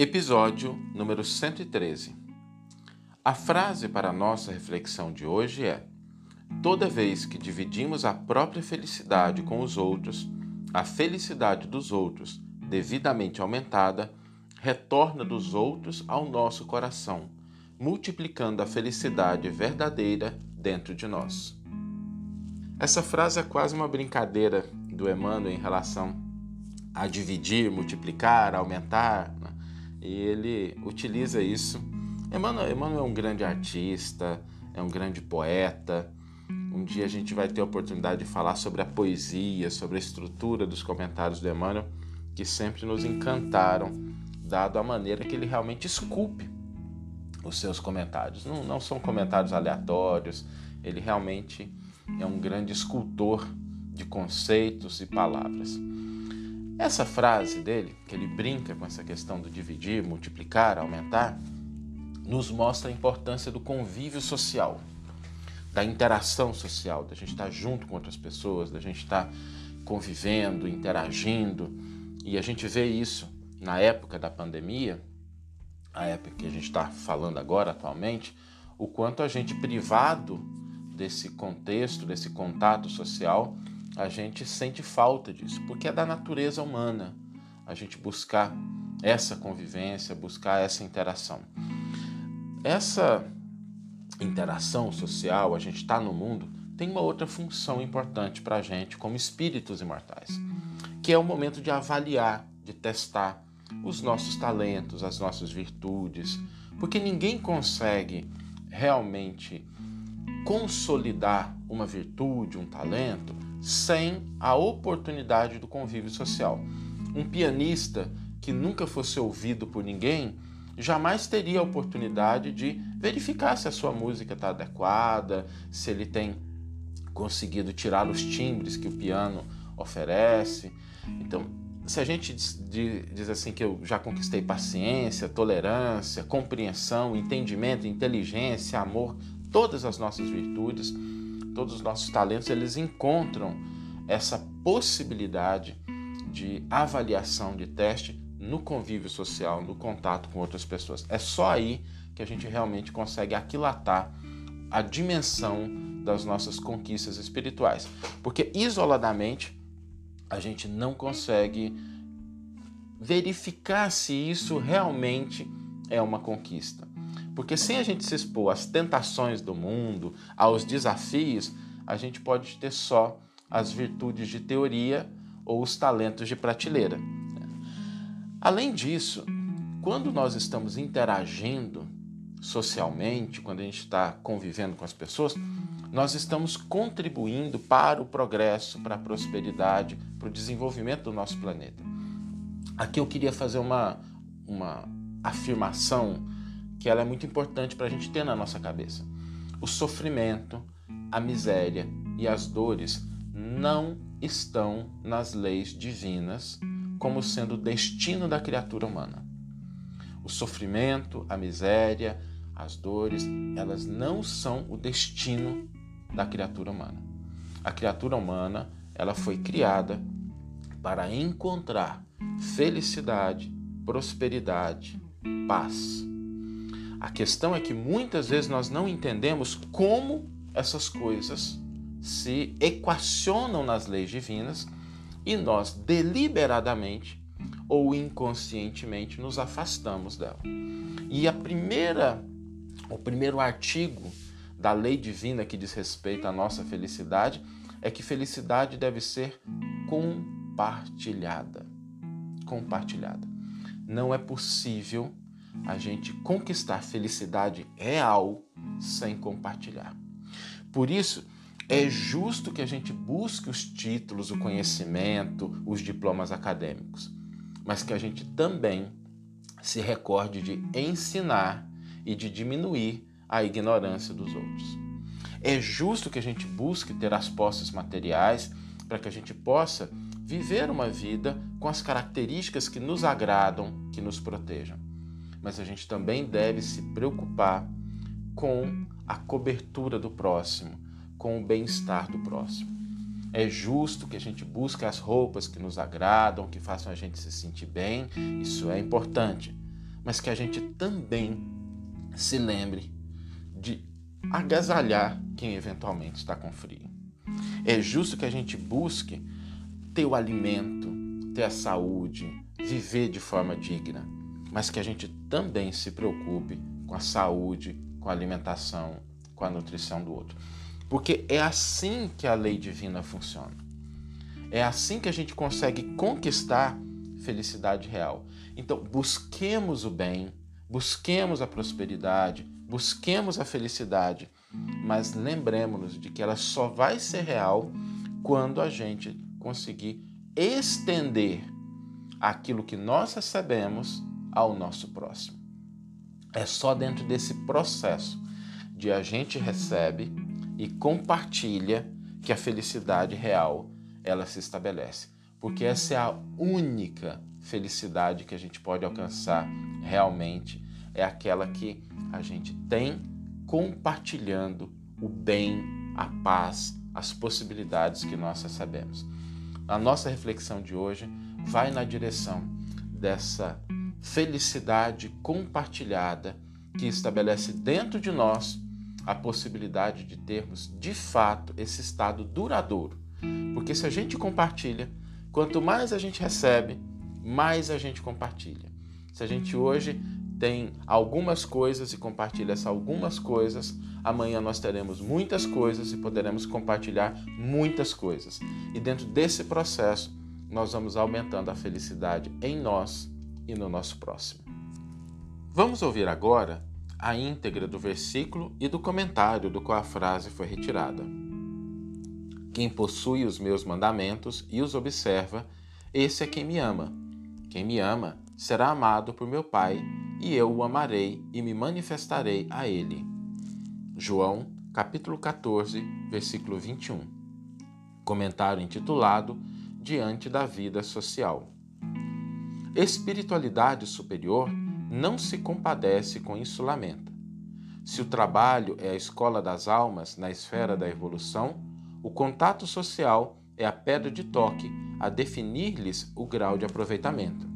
Episódio número 113. A frase para a nossa reflexão de hoje é: Toda vez que dividimos a própria felicidade com os outros, a felicidade dos outros, devidamente aumentada, retorna dos outros ao nosso coração, multiplicando a felicidade verdadeira dentro de nós. Essa frase é quase uma brincadeira do Emmanuel em relação a dividir, multiplicar, aumentar. Né? E ele utiliza isso. Emmanuel, Emmanuel é um grande artista, é um grande poeta. Um dia a gente vai ter a oportunidade de falar sobre a poesia, sobre a estrutura dos comentários do Emmanuel, que sempre nos encantaram, dado a maneira que ele realmente esculpe os seus comentários. Não, não são comentários aleatórios, ele realmente é um grande escultor de conceitos e palavras. Essa frase dele, que ele brinca com essa questão do dividir, multiplicar, aumentar, nos mostra a importância do convívio social, da interação social, da gente estar junto com outras pessoas, da gente estar convivendo, interagindo. E a gente vê isso na época da pandemia, a época que a gente está falando agora atualmente, o quanto a gente privado desse contexto, desse contato social, a gente sente falta disso, porque é da natureza humana a gente buscar essa convivência, buscar essa interação. Essa interação social, a gente está no mundo, tem uma outra função importante para a gente como espíritos imortais, que é o momento de avaliar, de testar os nossos talentos, as nossas virtudes, porque ninguém consegue realmente consolidar uma virtude, um talento, sem a oportunidade do convívio social. Um pianista que nunca fosse ouvido por ninguém jamais teria a oportunidade de verificar se a sua música está adequada, se ele tem conseguido tirar os timbres que o piano oferece. Então, se a gente diz, assim que eu já conquistei paciência, tolerância, compreensão, entendimento, inteligência, amor, todas as nossas virtudes, todos os nossos talentos, eles encontram essa possibilidade de avaliação, de teste no convívio social, no contato com outras pessoas. É só aí que a gente realmente consegue aquilatar a dimensão das nossas conquistas espirituais. Porque isoladamente a gente não consegue verificar se isso realmente é uma conquista. Porque sem a gente se expor às tentações do mundo, aos desafios, a gente pode ter só as virtudes de teoria ou os talentos de prateleira. Além disso, quando nós estamos interagindo socialmente, quando a gente está convivendo com as pessoas, nós estamos contribuindo para o progresso, para a prosperidade, para o desenvolvimento do nosso planeta. Aqui eu queria fazer uma, uma afirmação que ela é muito importante para a gente ter na nossa cabeça. O sofrimento, a miséria e as dores não estão nas leis divinas como sendo o destino da criatura humana. O sofrimento, a miséria, as dores, elas não são o destino da criatura humana. A criatura humana, ela foi criada para encontrar felicidade, prosperidade, paz. A questão é que muitas vezes nós não entendemos como essas coisas se equacionam nas leis divinas e nós deliberadamente ou inconscientemente nos afastamos dela. E a primeira o primeiro artigo da lei divina que diz respeito à nossa felicidade é que felicidade deve ser compartilhada. Compartilhada. Não é possível a gente conquistar felicidade real sem compartilhar. Por isso, é justo que a gente busque os títulos, o conhecimento, os diplomas acadêmicos, mas que a gente também se recorde de ensinar e de diminuir a ignorância dos outros. É justo que a gente busque ter as posses materiais para que a gente possa viver uma vida com as características que nos agradam, que nos protejam mas a gente também deve se preocupar com a cobertura do próximo, com o bem-estar do próximo. É justo que a gente busque as roupas que nos agradam, que façam a gente se sentir bem, isso é importante. mas que a gente também se lembre de agasalhar quem eventualmente está com frio. É justo que a gente busque ter o alimento, ter a saúde, viver de forma digna, mas que a gente também se preocupe com a saúde, com a alimentação, com a nutrição do outro. Porque é assim que a lei divina funciona. É assim que a gente consegue conquistar felicidade real. Então, busquemos o bem, busquemos a prosperidade, busquemos a felicidade, mas lembremos-nos de que ela só vai ser real quando a gente conseguir estender aquilo que nós recebemos ao nosso próximo. É só dentro desse processo de a gente recebe e compartilha que a felicidade real ela se estabelece, porque essa é a única felicidade que a gente pode alcançar realmente é aquela que a gente tem compartilhando o bem, a paz, as possibilidades que nós recebemos. A nossa reflexão de hoje vai na direção dessa felicidade compartilhada que estabelece dentro de nós a possibilidade de termos de fato esse estado duradouro. Porque se a gente compartilha, quanto mais a gente recebe, mais a gente compartilha. Se a gente hoje tem algumas coisas e compartilha essas algumas coisas, amanhã nós teremos muitas coisas e poderemos compartilhar muitas coisas. E dentro desse processo, nós vamos aumentando a felicidade em nós e no nosso próximo. Vamos ouvir agora a íntegra do versículo e do comentário do qual a frase foi retirada. Quem possui os meus mandamentos e os observa, esse é quem me ama. Quem me ama será amado por meu Pai, e eu o amarei e me manifestarei a ele. João, capítulo 14, versículo 21. Comentário intitulado Diante da vida social. Espiritualidade superior não se compadece com insulamento. Se o trabalho é a escola das almas na esfera da evolução, o contato social é a pedra de toque a definir-lhes o grau de aproveitamento.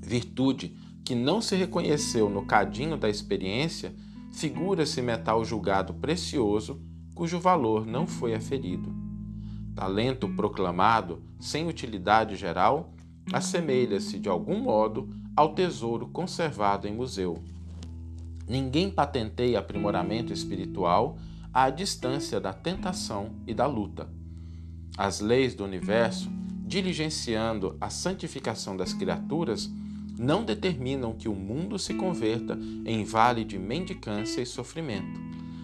Virtude que não se reconheceu no cadinho da experiência, figura-se metal julgado precioso, cujo valor não foi aferido. Talento proclamado, sem utilidade geral, assemelha-se de algum modo ao tesouro conservado em museu. Ninguém patenteia aprimoramento espiritual à distância da tentação e da luta. As leis do universo, diligenciando a santificação das criaturas, não determinam que o mundo se converta em vale de mendicância e sofrimento,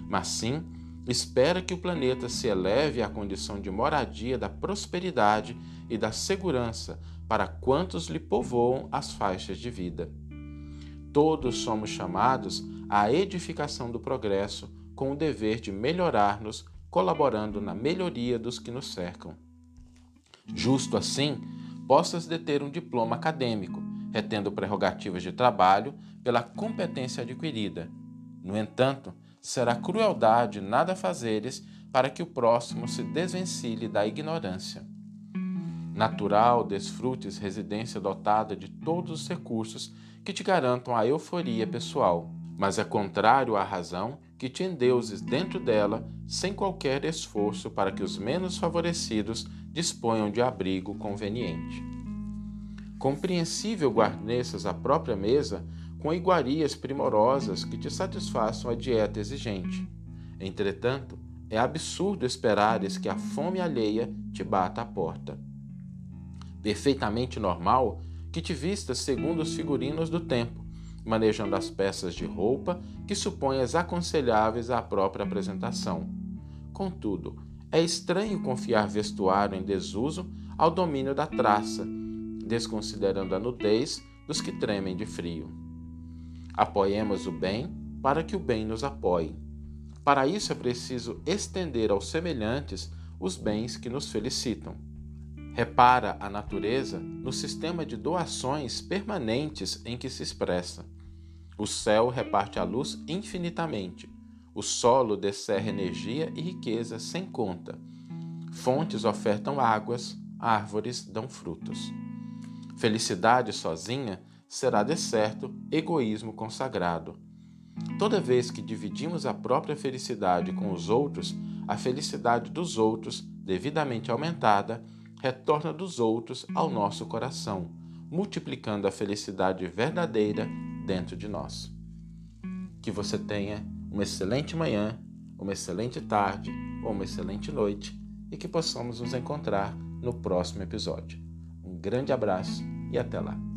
mas sim espera que o planeta se eleve à condição de moradia da prosperidade e da segurança para quantos lhe povoam as faixas de vida. Todos somos chamados à edificação do progresso com o dever de melhorar-nos, colaborando na melhoria dos que nos cercam. Justo assim, possas deter um diploma acadêmico, retendo prerrogativas de trabalho pela competência adquirida. No entanto, será crueldade nada fazeres para que o próximo se desvencilhe da ignorância. Natural desfrutes residência dotada de todos os recursos que te garantam a euforia pessoal, mas é contrário à razão que te endeuses dentro dela sem qualquer esforço para que os menos favorecidos disponham de abrigo conveniente. Compreensível guarneças a própria mesa com iguarias primorosas que te satisfaçam a dieta exigente. Entretanto, é absurdo esperares que a fome alheia te bata à porta. Perfeitamente normal que te vistas segundo os figurinos do tempo, manejando as peças de roupa que suponhas aconselháveis à própria apresentação. Contudo, é estranho confiar vestuário em desuso ao domínio da traça, desconsiderando a nudez dos que tremem de frio. Apoiemos o bem para que o bem nos apoie. Para isso é preciso estender aos semelhantes os bens que nos felicitam. Repara a natureza no sistema de doações permanentes em que se expressa. O céu reparte a luz infinitamente. O solo descerra energia e riqueza sem conta. Fontes ofertam águas, árvores dão frutos. Felicidade sozinha será de certo egoísmo consagrado. Toda vez que dividimos a própria felicidade com os outros, a felicidade dos outros, devidamente aumentada, retorna dos outros ao nosso coração, multiplicando a felicidade verdadeira dentro de nós. Que você tenha uma excelente manhã, uma excelente tarde ou uma excelente noite e que possamos nos encontrar no próximo episódio. Um grande abraço e até lá!